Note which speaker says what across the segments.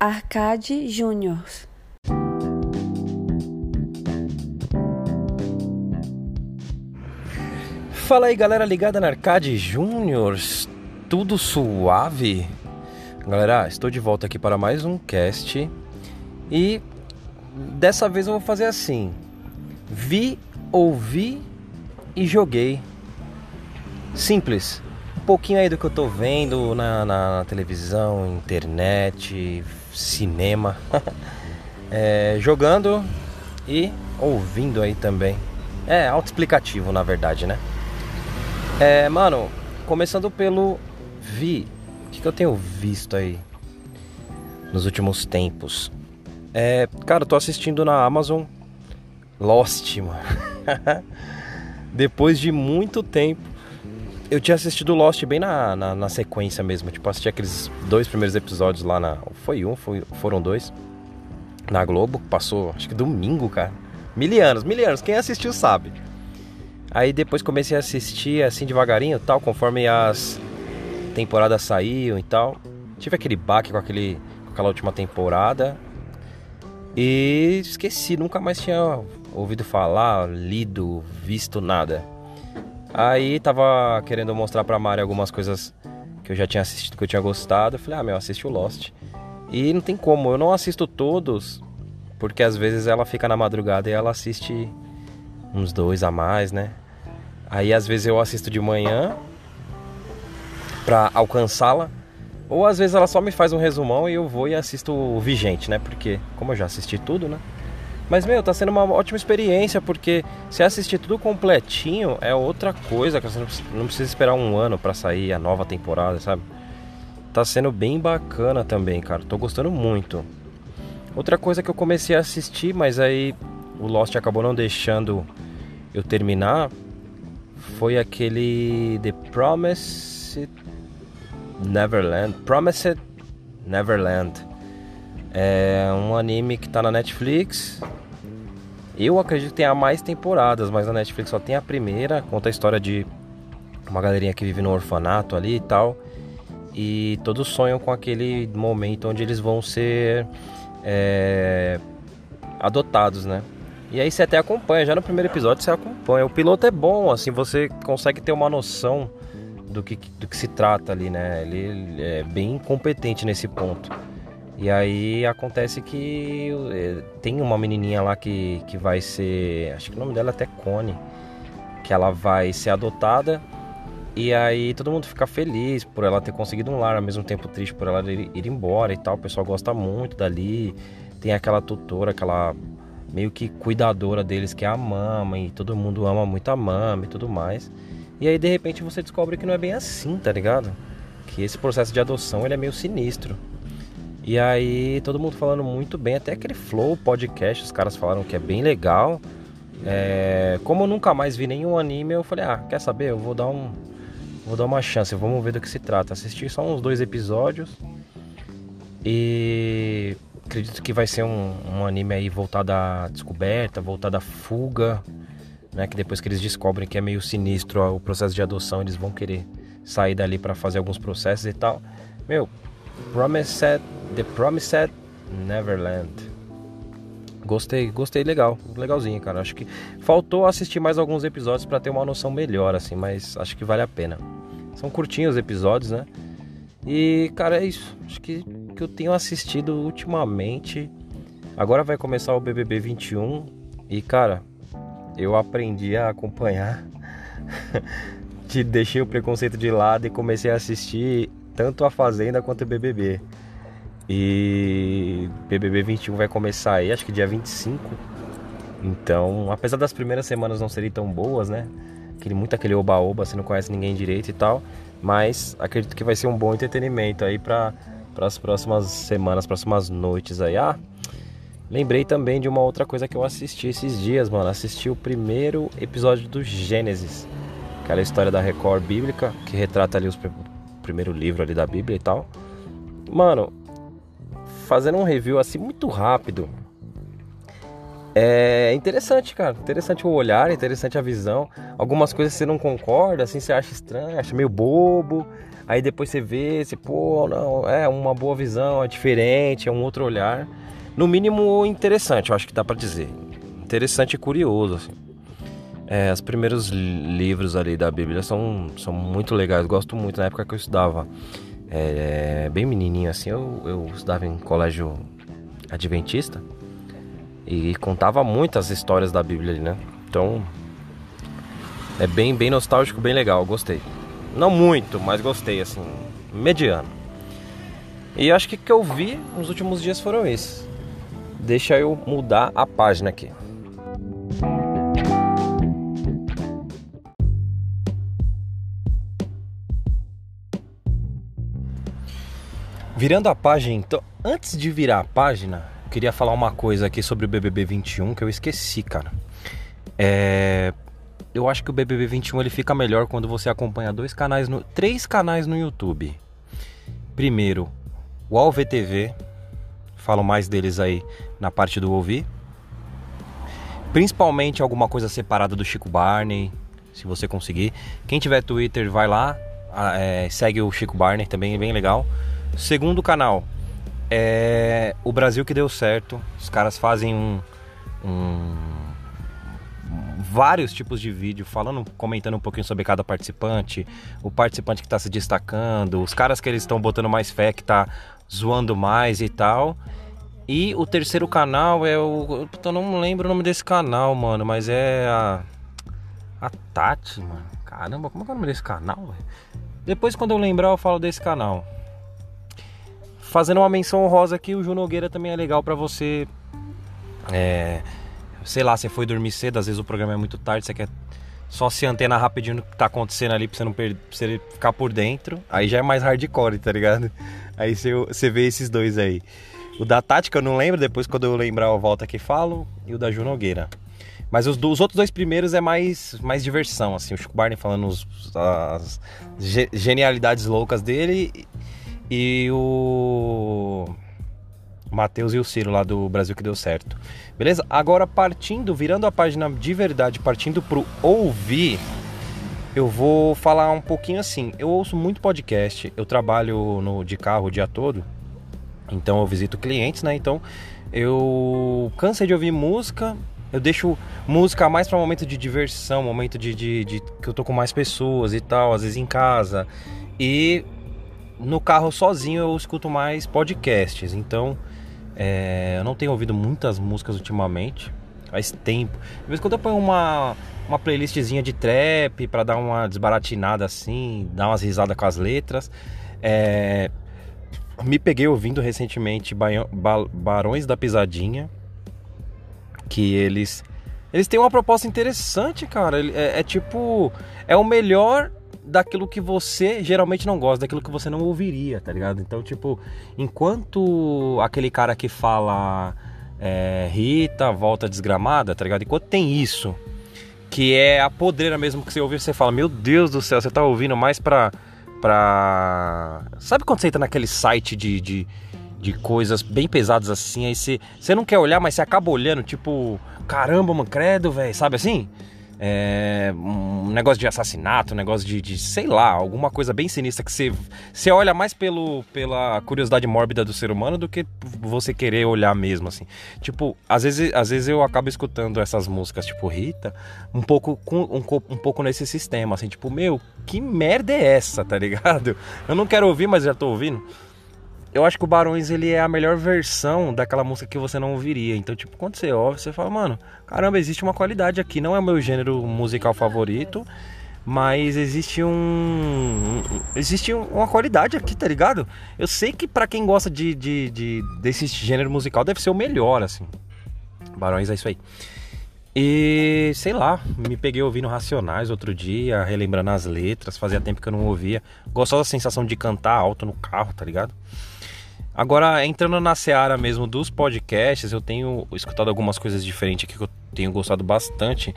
Speaker 1: Arcade Júnior.
Speaker 2: Fala aí galera ligada na Arcade Júnior, tudo suave? Galera, estou de volta aqui para mais um cast e dessa vez eu vou fazer assim: vi, ouvi e joguei. Simples. Pouquinho aí do que eu tô vendo na, na televisão, internet, cinema. é, jogando e ouvindo aí também. É autoexplicativo na verdade, né? É, mano, começando pelo vi. O que, que eu tenho visto aí nos últimos tempos? É, cara, eu tô assistindo na Amazon Lost, mano. Depois de muito tempo, eu tinha assistido Lost bem na, na, na, sequência mesmo. Tipo, assisti aqueles dois primeiros episódios lá na. Foi um, foi, foram dois. Na Globo. Passou, acho que domingo, cara. Milianos, milianos. Quem assistiu sabe. Aí depois comecei a assistir assim devagarinho tal, conforme as temporadas saíam e tal. Tive aquele baque com, aquele, com aquela última temporada. E esqueci, nunca mais tinha ouvido falar, lido, visto nada. Aí tava querendo mostrar pra Mari algumas coisas que eu já tinha assistido, que eu tinha gostado. Eu falei, ah, meu, assisti o Lost. E não tem como, eu não assisto todos, porque às vezes ela fica na madrugada e ela assiste uns dois a mais, né? Aí às vezes eu assisto de manhã pra alcançá-la. Ou às vezes ela só me faz um resumão e eu vou e assisto o vigente, né? Porque como eu já assisti tudo, né? Mas, meu, tá sendo uma ótima experiência, porque se assistir tudo completinho é outra coisa, que você não precisa esperar um ano para sair a nova temporada, sabe? Tá sendo bem bacana também, cara. Tô gostando muito. Outra coisa que eu comecei a assistir, mas aí o Lost acabou não deixando eu terminar, foi aquele The Promised Neverland. Promised Neverland. É um anime que tá na Netflix. Eu acredito que tenha mais temporadas, mas na Netflix só tem a primeira. Conta a história de uma galerinha que vive no orfanato ali e tal. E todos sonham com aquele momento onde eles vão ser é, adotados, né? E aí você até acompanha, já no primeiro episódio você acompanha. O piloto é bom, assim, você consegue ter uma noção do que, do que se trata ali, né? Ele é bem competente nesse ponto. E aí acontece que eh, tem uma menininha lá que, que vai ser. Acho que o nome dela é até Cone. Que ela vai ser adotada. E aí todo mundo fica feliz por ela ter conseguido um lar, ao mesmo tempo triste por ela ir, ir embora e tal. O pessoal gosta muito dali. Tem aquela tutora, aquela meio que cuidadora deles, que é a mama. E todo mundo ama muito a mama e tudo mais. E aí de repente você descobre que não é bem assim, tá ligado? Que esse processo de adoção ele é meio sinistro. E aí, todo mundo falando muito bem, até aquele Flow podcast, os caras falaram que é bem legal. É, como eu nunca mais vi nenhum anime, eu falei, ah, quer saber? Eu vou dar um. Vou dar uma chance, vamos ver do que se trata. Assisti só uns dois episódios. E acredito que vai ser um, um anime aí voltado à descoberta, voltado à fuga. Né, que depois que eles descobrem que é meio sinistro ó, o processo de adoção, eles vão querer sair dali para fazer alguns processos e tal. Meu, Promised, The Promised Neverland. Gostei, gostei legal, legalzinho, cara. Acho que faltou assistir mais alguns episódios para ter uma noção melhor, assim, mas acho que vale a pena. São curtinhos os episódios, né? E, cara, é isso. Acho que que eu tenho assistido ultimamente. Agora vai começar o BBB 21 e, cara, eu aprendi a acompanhar. Deixei o preconceito de lado e comecei a assistir tanto a Fazenda quanto o BBB. E BBB 21 vai começar aí, acho que dia 25. Então, apesar das primeiras semanas não serem tão boas, né? Aquele, muito aquele oba-oba, você não conhece ninguém direito e tal. Mas acredito que vai ser um bom entretenimento aí para as próximas semanas, próximas noites aí. Ah, lembrei também de uma outra coisa que eu assisti esses dias, mano. Assisti o primeiro episódio do Gênesis, aquela história da Record Bíblica, que retrata ali os primeiro livro ali da Bíblia e tal. Mano, fazendo um review assim muito rápido. É interessante, cara. Interessante o olhar, interessante a visão. Algumas coisas você não concorda, assim, você acha estranho, acha meio bobo. Aí depois você vê, você, pô, não, é uma boa visão, é diferente, é um outro olhar. No mínimo interessante, eu acho que dá para dizer. Interessante e curioso, assim. É, os primeiros livros ali da Bíblia são, são muito legais, gosto muito. Na época que eu estudava, é, bem menininho assim, eu, eu estudava em colégio adventista e contava muitas histórias da Bíblia ali, né? Então é bem, bem nostálgico, bem legal, gostei. Não muito, mas gostei, assim, mediano. E acho que o que eu vi nos últimos dias foram esses. Deixa eu mudar a página aqui. Virando a página, então, antes de virar a página, eu queria falar uma coisa aqui sobre o BBB 21 que eu esqueci, cara. É, eu acho que o BBB 21 ele fica melhor quando você acompanha dois canais, no, três canais no YouTube. Primeiro, o AlvTV, falo mais deles aí na parte do ouvir. Principalmente alguma coisa separada do Chico Barney, se você conseguir. Quem tiver Twitter, vai lá, é, segue o Chico Barney, também é bem legal. Segundo canal, é o Brasil que deu certo. Os caras fazem um, um vários tipos de vídeo falando, comentando um pouquinho sobre cada participante, o participante que está se destacando, os caras que eles estão botando mais fé, que tá zoando mais e tal. E o terceiro canal é o. Eu não lembro o nome desse canal, mano, mas é a. A Tati, mano. Caramba, como é, é o nome desse canal? Depois, quando eu lembrar, eu falo desse canal. Fazendo uma menção honrosa aqui, o Ju Nogueira também é legal para você. É, sei lá, você foi dormir cedo, às vezes o programa é muito tarde, você quer só se antenar rapidinho no que tá acontecendo ali pra você não perder, pra você ficar por dentro. Aí já é mais hardcore, tá ligado? Aí você, você vê esses dois aí. O da Tática eu não lembro, depois quando eu lembrar eu volto aqui e falo. E o da Ju Nogueira. Mas os, os, outros dois primeiros é mais, mais diversão, assim. O Chico Barney falando os, as genialidades loucas dele e o Matheus e o Ciro lá do Brasil que deu certo. Beleza? Agora partindo, virando a página de verdade, partindo pro ouvir, eu vou falar um pouquinho assim. Eu ouço muito podcast, eu trabalho no de carro o dia todo. Então eu visito clientes, né? Então eu cansei de ouvir música, eu deixo música mais para momento de diversão, momento de, de, de, que eu tô com mais pessoas e tal, às vezes em casa. E no carro sozinho eu escuto mais podcasts, então é, eu não tenho ouvido muitas músicas ultimamente, faz tempo. De vez em quando eu ponho uma, uma playlistzinha de trap para dar uma desbaratinada assim, dar umas risadas com as letras. É, me peguei ouvindo recentemente Barões da Pisadinha, que eles eles têm uma proposta interessante, cara. É, é tipo é o melhor daquilo que você geralmente não gosta, daquilo que você não ouviria, tá ligado? Então, tipo, enquanto aquele cara que fala é, Rita, volta desgramada, tá ligado? Enquanto tem isso, que é a podreira mesmo que você ouve, você fala, meu Deus do céu, você tá ouvindo mais pra. pra... Sabe quando você entra naquele site de, de, de coisas bem pesadas assim, aí você, você não quer olhar, mas você acaba olhando, tipo, caramba, mano, credo, velho, sabe assim? É, um negócio de assassinato, um negócio de, de, sei lá, alguma coisa bem sinistra que você, você olha mais pelo, pela curiosidade mórbida do ser humano do que você querer olhar mesmo, assim. Tipo, às vezes, às vezes eu acabo escutando essas músicas, tipo Rita, um pouco, com, um, um pouco nesse sistema, assim, tipo, meu, que merda é essa, tá ligado? Eu não quero ouvir, mas já tô ouvindo eu acho que o Barões ele é a melhor versão daquela música que você não ouviria. Então, tipo, quando você ouve, você fala, mano, caramba, existe uma qualidade aqui. Não é o meu gênero musical favorito, mas existe um. Existe uma qualidade aqui, tá ligado? Eu sei que para quem gosta de, de, de, desse gênero musical deve ser o melhor, assim. Barões é isso aí. E sei lá, me peguei ouvindo Racionais outro dia, relembrando as letras, fazia tempo que eu não ouvia. Gostou da sensação de cantar alto no carro, tá ligado? Agora, entrando na seara mesmo dos podcasts, eu tenho escutado algumas coisas diferentes aqui que eu tenho gostado bastante.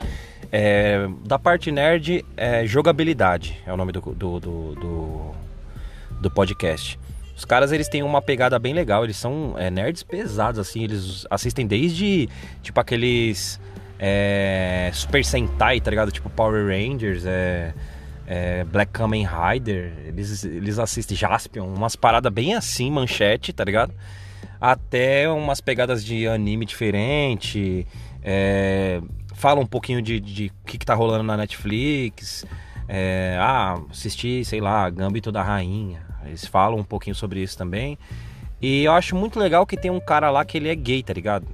Speaker 2: É, da parte nerd, é jogabilidade, é o nome do, do, do, do, do podcast. Os caras, eles têm uma pegada bem legal. Eles são é, nerds pesados, assim. Eles assistem desde, tipo, aqueles... É, Super Sentai, tá ligado? Tipo Power Rangers, é, é, Black Kamen Rider. Eles, eles assistem Jaspion. Umas paradas bem assim, manchete, tá ligado? Até umas pegadas de anime diferente. É, fala um pouquinho de, de, de que, que tá rolando na Netflix. É, ah, assisti, sei lá, Gambito da Rainha. Eles falam um pouquinho sobre isso também. E eu acho muito legal que tem um cara lá que ele é gay, tá ligado?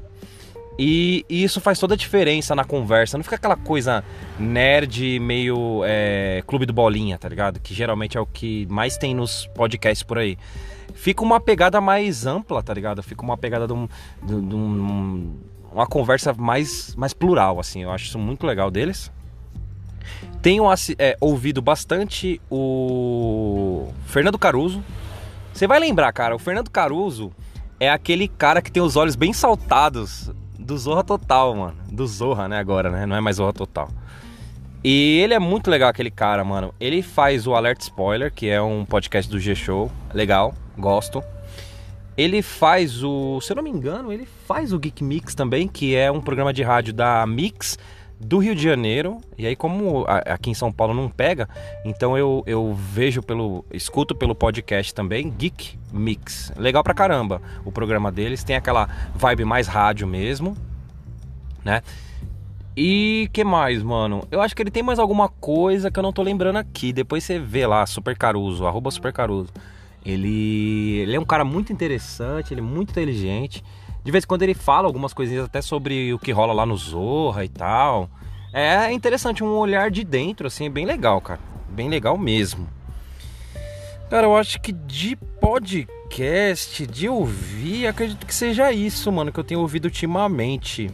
Speaker 2: E, isso faz toda a diferença na conversa. Não fica aquela coisa nerd, meio é, clube do bolinha, tá ligado? Que geralmente é o que mais tem nos podcasts por aí. Fica uma pegada mais ampla, tá ligado? Fica uma pegada de, um, de, de um, uma conversa mais, mais plural, assim. Eu acho isso muito legal deles. Tenho é, ouvido bastante o Fernando Caruso. Você vai lembrar, cara, o Fernando Caruso é aquele cara que tem os olhos bem saltados do Zorra Total, mano. Do Zorra, né, agora, né? Não é mais Zorra Total. E ele é muito legal, aquele cara, mano. Ele faz o Alert Spoiler, que é um podcast do G-Show. Legal, gosto. Ele faz o. Se eu não me engano, ele faz o Geek Mix também, que é um programa de rádio da Mix do Rio de Janeiro. E aí, como aqui em São Paulo não pega, então eu, eu vejo pelo. escuto pelo podcast também, Geek Mix. Legal pra caramba o programa deles. Tem aquela vibe mais rádio mesmo, né? E que mais, mano? Eu acho que ele tem mais alguma coisa que eu não tô lembrando aqui. Depois você vê lá, Super Caruso, arroba Super Caruso. Ele, ele é um cara muito interessante, ele é muito inteligente. De vez em quando ele fala algumas coisinhas até sobre o que rola lá no Zorra e tal. É interessante, um olhar de dentro, assim, é bem legal, cara. Bem legal mesmo. Cara, eu acho que de podcast, de ouvir, acredito que seja isso, mano, que eu tenho ouvido ultimamente.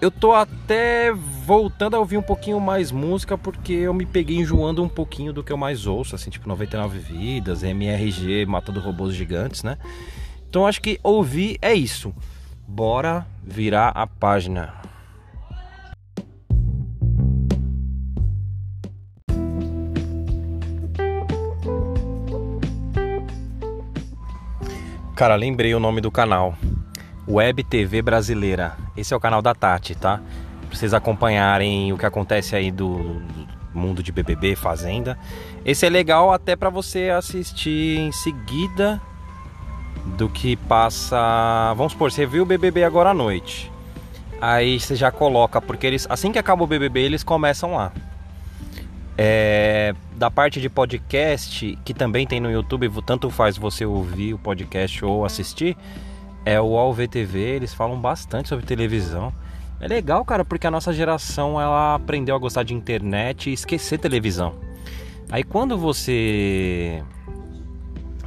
Speaker 2: Eu tô até voltando a ouvir um pouquinho mais música porque eu me peguei enjoando um pouquinho do que eu mais ouço, assim, tipo 99 Vidas, MRG, Matando Robôs Gigantes, né? Então acho que ouvir é isso. Bora virar a página. Cara, lembrei o nome do canal. Web TV Brasileira. Esse é o canal da Tati, tá? Pra vocês acompanharem o que acontece aí do mundo de BBB, Fazenda. Esse é legal até para você assistir em seguida do que passa. Vamos supor, você viu o BBB agora à noite. Aí você já coloca, porque eles assim que acaba o BBB, eles começam lá. É, da parte de podcast, que também tem no YouTube, tanto faz você ouvir o podcast ou assistir, é o AlvTV, eles falam bastante sobre televisão. É legal, cara, porque a nossa geração ela aprendeu a gostar de internet e esquecer televisão. Aí quando você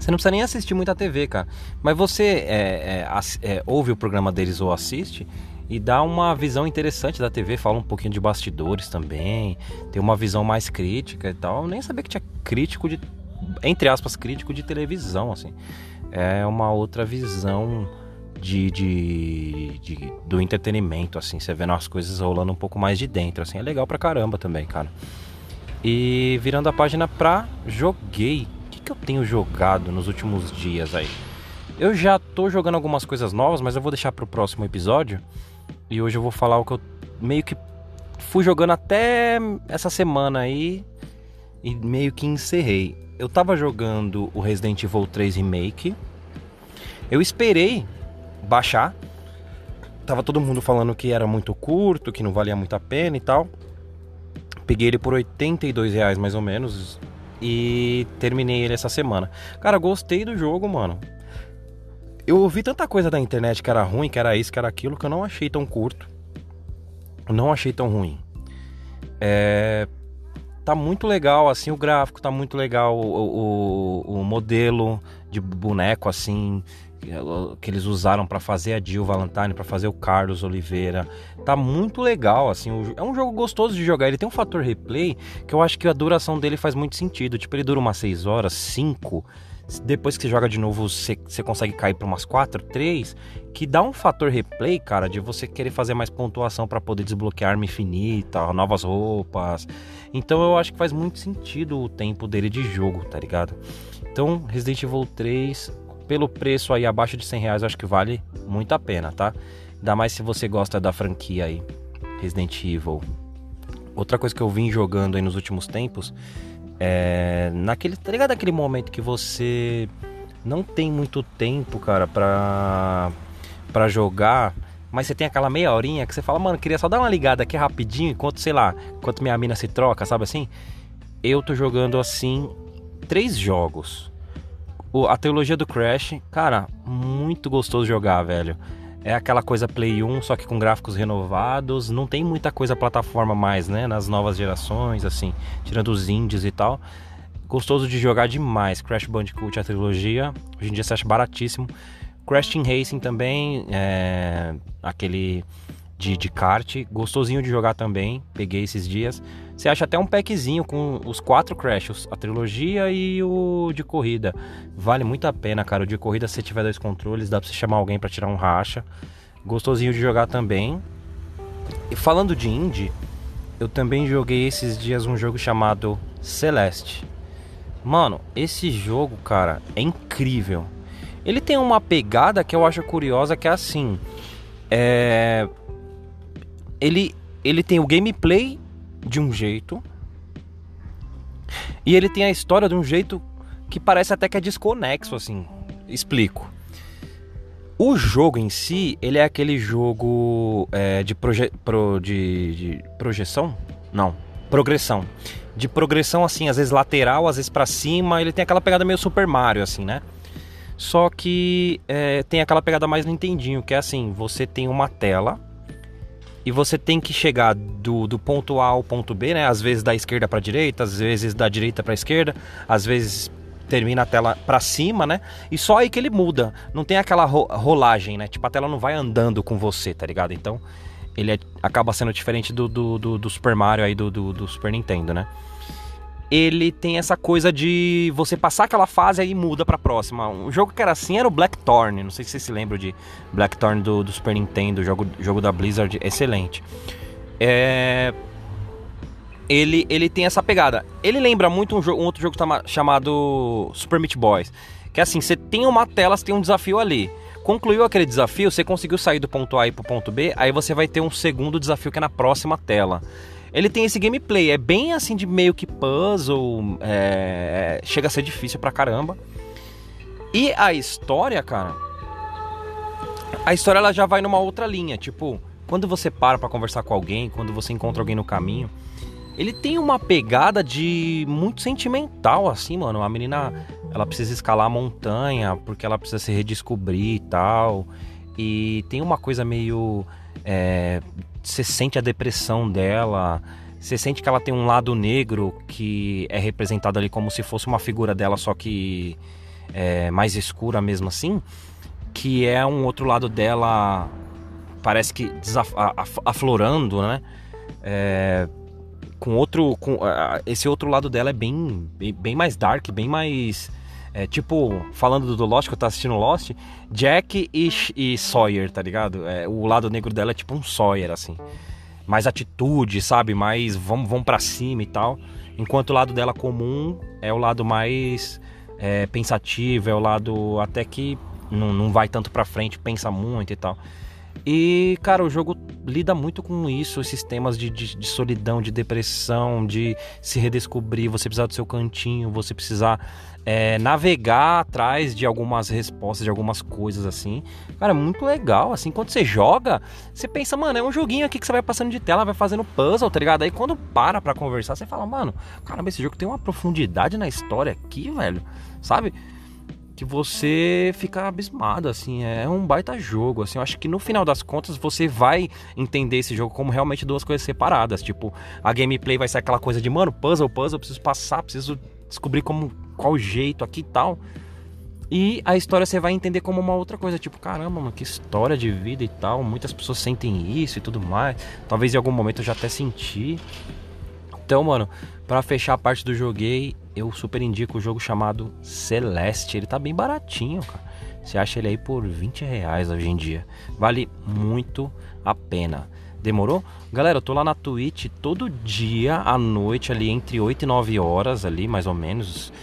Speaker 2: você não precisa nem assistir muita TV, cara. Mas você é, é, é, ouve o programa deles ou assiste e dá uma visão interessante da TV, fala um pouquinho de bastidores também, tem uma visão mais crítica e tal. Eu nem sabia que tinha crítico de. Entre aspas, crítico de televisão, assim. É uma outra visão de, de, de, do entretenimento, assim. Você vendo as coisas rolando um pouco mais de dentro, assim. É legal pra caramba também, cara. E virando a página pra Joguei que eu tenho jogado nos últimos dias aí? Eu já tô jogando algumas coisas novas, mas eu vou deixar pro próximo episódio. E hoje eu vou falar o que eu meio que fui jogando até essa semana aí e meio que encerrei. Eu tava jogando o Resident Evil 3 Remake. Eu esperei baixar. Tava todo mundo falando que era muito curto, que não valia muito a pena e tal. Peguei ele por 82 reais mais ou menos e terminei ele essa semana. Cara, gostei do jogo, mano. Eu ouvi tanta coisa da internet que era ruim, que era isso, que era aquilo, que eu não achei tão curto. Não achei tão ruim. É... Tá muito legal, assim, o gráfico tá muito legal, o, o, o modelo de boneco, assim, que eles usaram para fazer a Jill Valentine, para fazer o Carlos Oliveira. Tá muito legal, assim, é um jogo gostoso de jogar. Ele tem um fator replay que eu acho que a duração dele faz muito sentido. Tipo, ele dura umas 6 horas, 5, depois que você joga de novo, você, você consegue cair para umas 4, 3, que dá um fator replay, cara, de você querer fazer mais pontuação para poder desbloquear arma infinita, novas roupas. Então eu acho que faz muito sentido o tempo dele de jogo, tá ligado? Então, Resident Evil 3, pelo preço aí abaixo de 100 reais, acho que vale muito a pena, tá? Ainda mais se você gosta da franquia aí, Resident Evil. Outra coisa que eu vim jogando aí nos últimos tempos é. Naquele. Tá ligado aquele momento que você não tem muito tempo, cara, pra. pra jogar. Mas você tem aquela meia horinha que você fala, mano, queria só dar uma ligada aqui rapidinho, enquanto, sei lá, enquanto minha mina se troca, sabe assim? Eu tô jogando assim três jogos. A teologia do Crash, cara, muito gostoso jogar, velho. É aquela coisa Play 1, só que com gráficos renovados. Não tem muita coisa plataforma mais, né? Nas novas gerações, assim, tirando os indies e tal. Gostoso de jogar demais. Crash Bandicoot, a trilogia. Hoje em dia você acha baratíssimo. Crash Team Racing também, é... aquele de, de kart. Gostosinho de jogar também. Peguei esses dias. Você acha até um packzinho com os quatro Crashs, a trilogia e o de corrida. Vale muito a pena, cara. O de corrida, se tiver dois controles, dá pra você chamar alguém para tirar um racha. Gostosinho de jogar também. E falando de indie, eu também joguei esses dias um jogo chamado Celeste. Mano, esse jogo, cara, é incrível. Ele tem uma pegada que eu acho curiosa, que é assim. É... Ele, ele tem o gameplay de um jeito. E ele tem a história de um jeito que parece até que é desconexo, assim. Explico. O jogo em si, ele é aquele jogo é, de, proje pro, de, de projeção? Não, progressão. De progressão, assim, às vezes lateral, às vezes para cima. Ele tem aquela pegada meio Super Mario, assim, né? Só que é, tem aquela pegada mais Nintendinho, que é assim: você tem uma tela e você tem que chegar do, do ponto A ao ponto B, né? Às vezes da esquerda para direita, às vezes da direita para esquerda, às vezes termina a tela para cima, né? E só aí que ele muda. Não tem aquela ro rolagem, né? Tipo, a tela não vai andando com você, tá ligado? Então, ele é, acaba sendo diferente do, do, do, do Super Mario aí do, do, do Super Nintendo, né? Ele tem essa coisa de você passar aquela fase e muda pra próxima. Um jogo que era assim era o Blackthorn. Não sei se vocês se lembram de Blackthorn do, do Super Nintendo, jogo, jogo da Blizzard, excelente. É... Ele, ele tem essa pegada. Ele lembra muito um, um outro jogo chamado Super Meat Boys. Que é assim, você tem uma tela, você tem um desafio ali. Concluiu aquele desafio, você conseguiu sair do ponto A e pro ponto B, aí você vai ter um segundo desafio que é na próxima tela ele tem esse gameplay. É bem assim de meio que puzzle. É, é, chega a ser difícil pra caramba. E a história, cara. A história ela já vai numa outra linha. Tipo, quando você para pra conversar com alguém, quando você encontra alguém no caminho. Ele tem uma pegada de muito sentimental, assim, mano. A menina, ela precisa escalar a montanha porque ela precisa se redescobrir e tal. E tem uma coisa meio. É, você sente a depressão dela, você sente que ela tem um lado negro que é representado ali como se fosse uma figura dela, só que é mais escura mesmo assim, que é um outro lado dela, parece que aflorando, né? É, com outro, com, esse outro lado dela é bem, bem, bem mais dark, bem mais é, tipo, falando do Lost, que eu tô assistindo Lost, Jack e, e Sawyer, tá ligado? É, o lado negro dela é tipo um Sawyer, assim. Mais atitude, sabe? Mais vamos, vamos pra cima e tal. Enquanto o lado dela comum é o lado mais é, pensativo, é o lado até que não, não vai tanto pra frente, pensa muito e tal. E, cara, o jogo lida muito com isso, esses temas de, de, de, solidão, de depressão, de se redescobrir, você precisar do seu cantinho, você precisar é, navegar atrás de algumas respostas, de algumas coisas assim. Cara, é muito legal, assim, quando você joga, você pensa, mano, é um joguinho aqui que você vai passando de tela, vai fazendo puzzle, tá ligado? Aí quando para pra conversar, você fala, mano, caramba, esse jogo tem uma profundidade na história aqui, velho, sabe? que você fica abismado, assim, é um baita jogo, assim, eu acho que no final das contas você vai entender esse jogo como realmente duas coisas separadas, tipo, a gameplay vai ser aquela coisa de, mano, puzzle, puzzle, preciso passar, preciso descobrir como, qual jeito aqui e tal, e a história você vai entender como uma outra coisa, tipo, caramba, mano, que história de vida e tal, muitas pessoas sentem isso e tudo mais, talvez em algum momento eu já até senti, Então, mano, para fechar a parte do joguei, eu super indico o jogo chamado Celeste. Ele tá bem baratinho, cara. Você acha ele aí por 20 reais hoje em dia. Vale muito a pena. Demorou? Galera, eu tô lá na Twitch todo dia à noite, ali entre 8 e 9 horas, ali mais ou menos.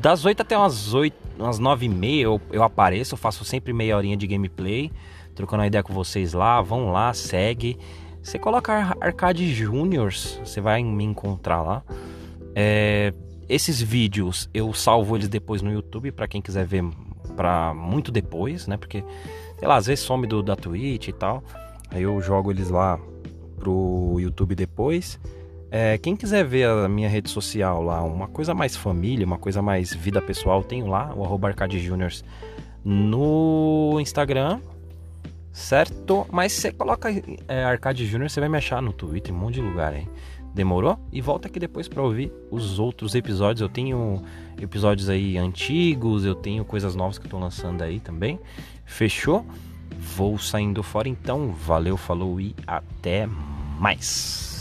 Speaker 2: Das 8 até umas 8, umas 9 e meia eu, eu apareço, eu faço sempre meia horinha de gameplay, trocando ideia com vocês lá. Vão lá, segue. Você coloca Arcade Juniors, você vai me encontrar lá. É, esses vídeos eu salvo eles depois no YouTube para quem quiser ver para muito depois, né? Porque, sei lá, às vezes some do, da Twitch e tal. Aí eu jogo eles lá pro YouTube depois. É, quem quiser ver a minha rede social lá, uma coisa mais família, uma coisa mais vida pessoal, tenho lá, o arroba Arcade Juniors no Instagram, certo? Mas você coloca é, Arcade Junior, você vai me achar no Twitter, um monte de lugar aí. Demorou? E volta aqui depois para ouvir os outros episódios. Eu tenho episódios aí antigos, eu tenho coisas novas que eu tô lançando aí também. Fechou? Vou saindo fora então. Valeu, falou e até mais.